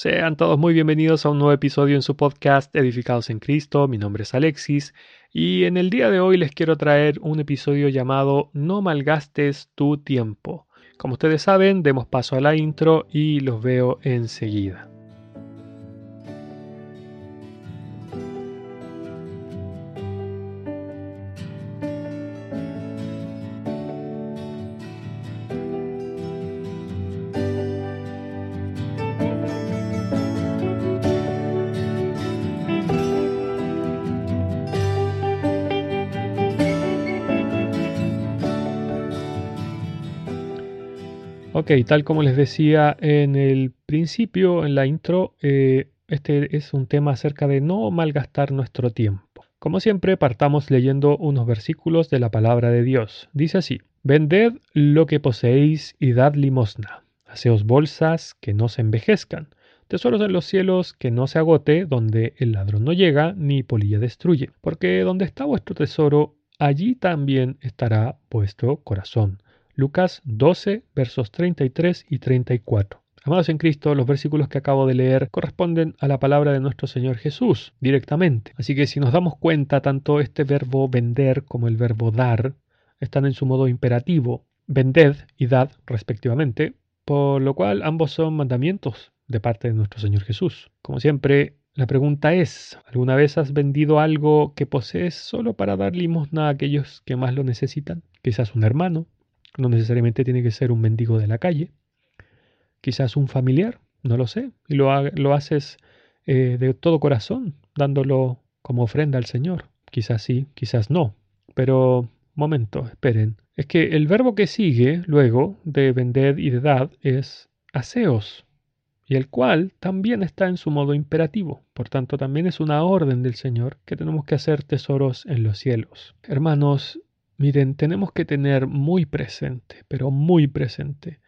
Sean todos muy bienvenidos a un nuevo episodio en su podcast Edificados en Cristo. Mi nombre es Alexis y en el día de hoy les quiero traer un episodio llamado No malgastes tu tiempo. Como ustedes saben, demos paso a la intro y los veo enseguida. Ok, tal como les decía en el principio, en la intro, eh, este es un tema acerca de no malgastar nuestro tiempo. Como siempre, partamos leyendo unos versículos de la palabra de Dios. Dice así, Vended lo que poseéis y dad limosna. Haceos bolsas que no se envejezcan, tesoros en los cielos que no se agote, donde el ladrón no llega ni polilla destruye. Porque donde está vuestro tesoro, allí también estará vuestro corazón. Lucas 12, versos 33 y 34. Amados en Cristo, los versículos que acabo de leer corresponden a la palabra de nuestro Señor Jesús directamente. Así que si nos damos cuenta, tanto este verbo vender como el verbo dar están en su modo imperativo, vended y dad respectivamente, por lo cual ambos son mandamientos de parte de nuestro Señor Jesús. Como siempre, la pregunta es, ¿alguna vez has vendido algo que posees solo para dar limosna a aquellos que más lo necesitan? Quizás un hermano, no necesariamente tiene que ser un mendigo de la calle. Quizás un familiar, no lo sé. Y lo, lo haces eh, de todo corazón, dándolo como ofrenda al Señor. Quizás sí, quizás no. Pero, momento, esperen. Es que el verbo que sigue luego de vender y de dar es aseos, y el cual también está en su modo imperativo. Por tanto, también es una orden del Señor que tenemos que hacer tesoros en los cielos. Hermanos, Miren, tenemos que tener muy presente, pero muy presente,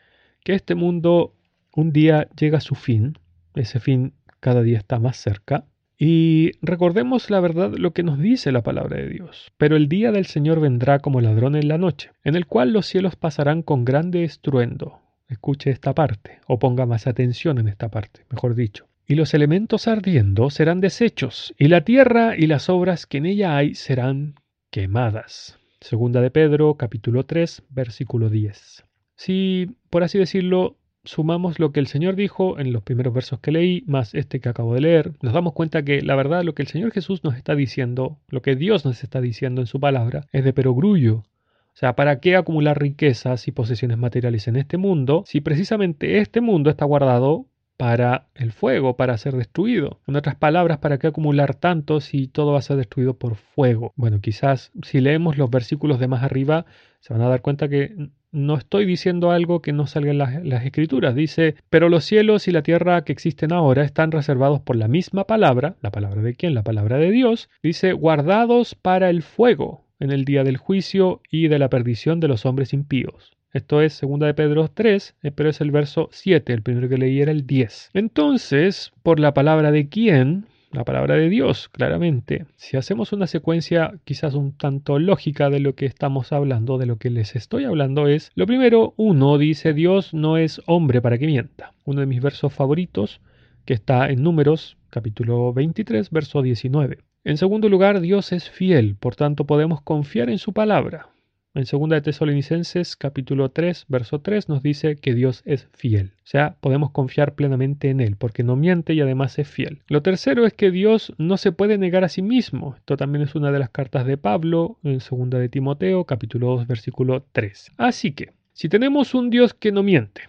que este mundo un día llega a su fin, ese fin cada día está más cerca, y recordemos la verdad lo que nos dice la palabra de Dios. Pero el día del Señor vendrá como ladrón en la noche, en el cual los cielos pasarán con grande estruendo. Escuche esta parte, o ponga más atención en esta parte, mejor dicho. Y los elementos ardiendo serán deshechos, y la tierra y las obras que en ella hay serán quemadas. Segunda de Pedro, capítulo 3, versículo 10. Si, por así decirlo, sumamos lo que el Señor dijo en los primeros versos que leí, más este que acabo de leer, nos damos cuenta que la verdad lo que el Señor Jesús nos está diciendo, lo que Dios nos está diciendo en su palabra, es de perogrullo. O sea, ¿para qué acumular riquezas y posesiones materiales en este mundo si precisamente este mundo está guardado para el fuego, para ser destruido. En otras palabras, ¿para qué acumular tanto si todo va a ser destruido por fuego? Bueno, quizás si leemos los versículos de más arriba, se van a dar cuenta que no estoy diciendo algo que no salga en las, las, escrituras. Dice, pero los cielos y la tierra que existen ahora están reservados por la misma palabra, la palabra de quién, la palabra de Dios, dice, guardados para el fuego en el día del juicio y de la perdición de los hombres impíos. Esto es 2 de Pedro 3, eh, pero es el verso 7, el primero que leí era el 10. Entonces, por la palabra de quién, la palabra de Dios, claramente. Si hacemos una secuencia quizás un tanto lógica de lo que estamos hablando, de lo que les estoy hablando, es, lo primero, uno dice, Dios no es hombre para que mienta. Uno de mis versos favoritos, que está en números, capítulo 23, verso 19. En segundo lugar, Dios es fiel, por tanto podemos confiar en su palabra. En 2 de Tesalonicenses capítulo 3, verso 3 nos dice que Dios es fiel. O sea, podemos confiar plenamente en Él, porque no miente y además es fiel. Lo tercero es que Dios no se puede negar a sí mismo. Esto también es una de las cartas de Pablo en 2 de Timoteo capítulo 2, versículo 3. Así que, si tenemos un Dios que no miente,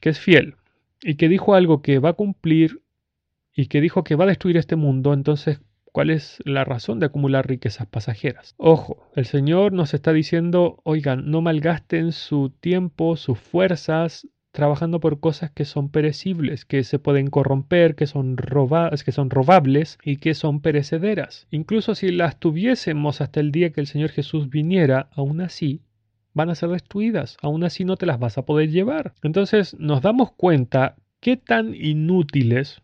que es fiel, y que dijo algo que va a cumplir, y que dijo que va a destruir este mundo, entonces ¿Cuál es la razón de acumular riquezas pasajeras? Ojo, el Señor nos está diciendo, oigan, no malgasten su tiempo, sus fuerzas, trabajando por cosas que son perecibles, que se pueden corromper, que son, que son robables y que son perecederas. Incluso si las tuviésemos hasta el día que el Señor Jesús viniera, aún así van a ser destruidas, aún así no te las vas a poder llevar. Entonces nos damos cuenta qué tan inútiles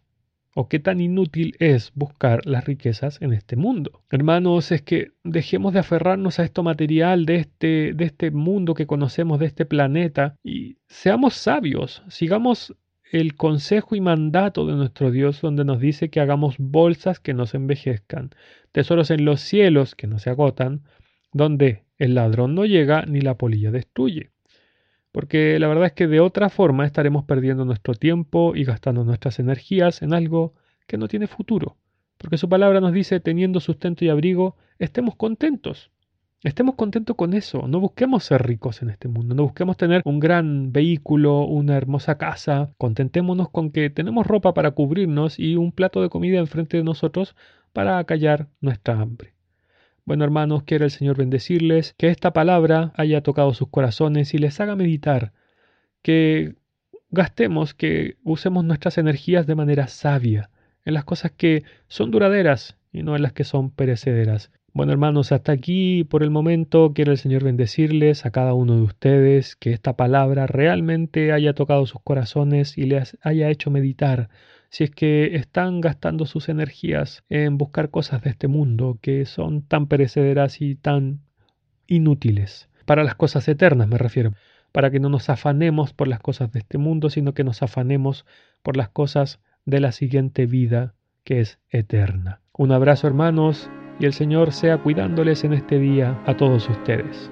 o qué tan inútil es buscar las riquezas en este mundo. Hermanos, es que dejemos de aferrarnos a esto material de este, de este mundo que conocemos, de este planeta, y seamos sabios, sigamos el consejo y mandato de nuestro Dios donde nos dice que hagamos bolsas que no se envejezcan, tesoros en los cielos que no se agotan, donde el ladrón no llega ni la polilla destruye. Porque la verdad es que de otra forma estaremos perdiendo nuestro tiempo y gastando nuestras energías en algo que no tiene futuro. Porque su palabra nos dice, teniendo sustento y abrigo, estemos contentos. Estemos contentos con eso, no busquemos ser ricos en este mundo, no busquemos tener un gran vehículo, una hermosa casa, contentémonos con que tenemos ropa para cubrirnos y un plato de comida enfrente de nosotros para acallar nuestra hambre. Bueno hermanos, quiere el Señor bendecirles, que esta palabra haya tocado sus corazones y les haga meditar, que gastemos, que usemos nuestras energías de manera sabia, en las cosas que son duraderas y no en las que son perecederas. Bueno hermanos, hasta aquí por el momento quiero el Señor bendecirles a cada uno de ustedes, que esta palabra realmente haya tocado sus corazones y les haya hecho meditar si es que están gastando sus energías en buscar cosas de este mundo que son tan perecederas y tan inútiles. Para las cosas eternas me refiero, para que no nos afanemos por las cosas de este mundo, sino que nos afanemos por las cosas de la siguiente vida que es eterna. Un abrazo hermanos y el Señor sea cuidándoles en este día a todos ustedes.